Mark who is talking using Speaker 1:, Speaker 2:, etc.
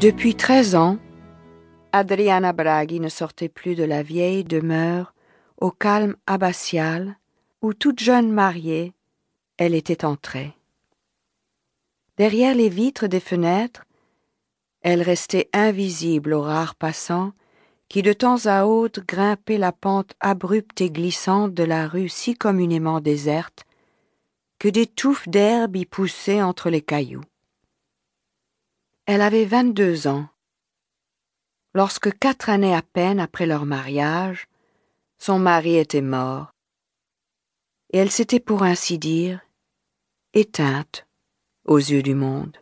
Speaker 1: Depuis treize ans, Adriana Braghi ne sortait plus de la vieille demeure au calme abbatial où, toute jeune mariée, elle était entrée. Derrière les vitres des fenêtres, elle restait invisible aux rares passants qui de temps à autre grimpaient la pente abrupte et glissante de la rue si communément déserte que des touffes d'herbe y poussaient entre les cailloux. Elle avait vingt-deux ans. Lorsque quatre années à peine après leur mariage, son mari était mort, et elle s'était pour ainsi dire éteinte aux yeux du monde.